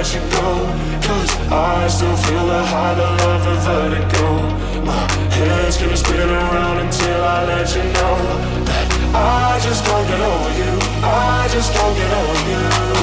Let you go. Cause I still feel the high, the love, the vertigo. My head's gonna spin around until I let you know that I just can't get over you. I just can't get over you.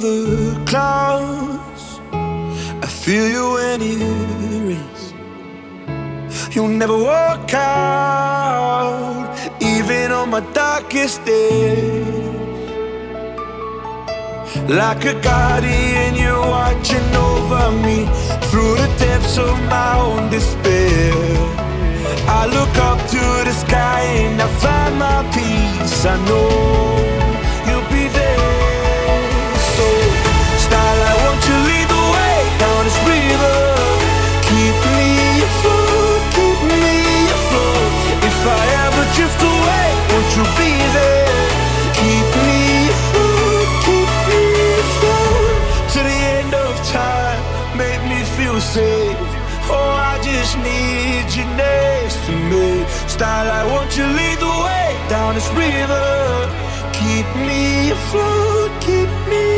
the clouds. I feel you when it rains. You'll never walk out, even on my darkest days. Like a guardian, you're watching over me through the depths of my own despair. I look up to the sky and I find my peace. I know. to me. Starlight, won't you lead the way down this river? Keep me afloat, keep me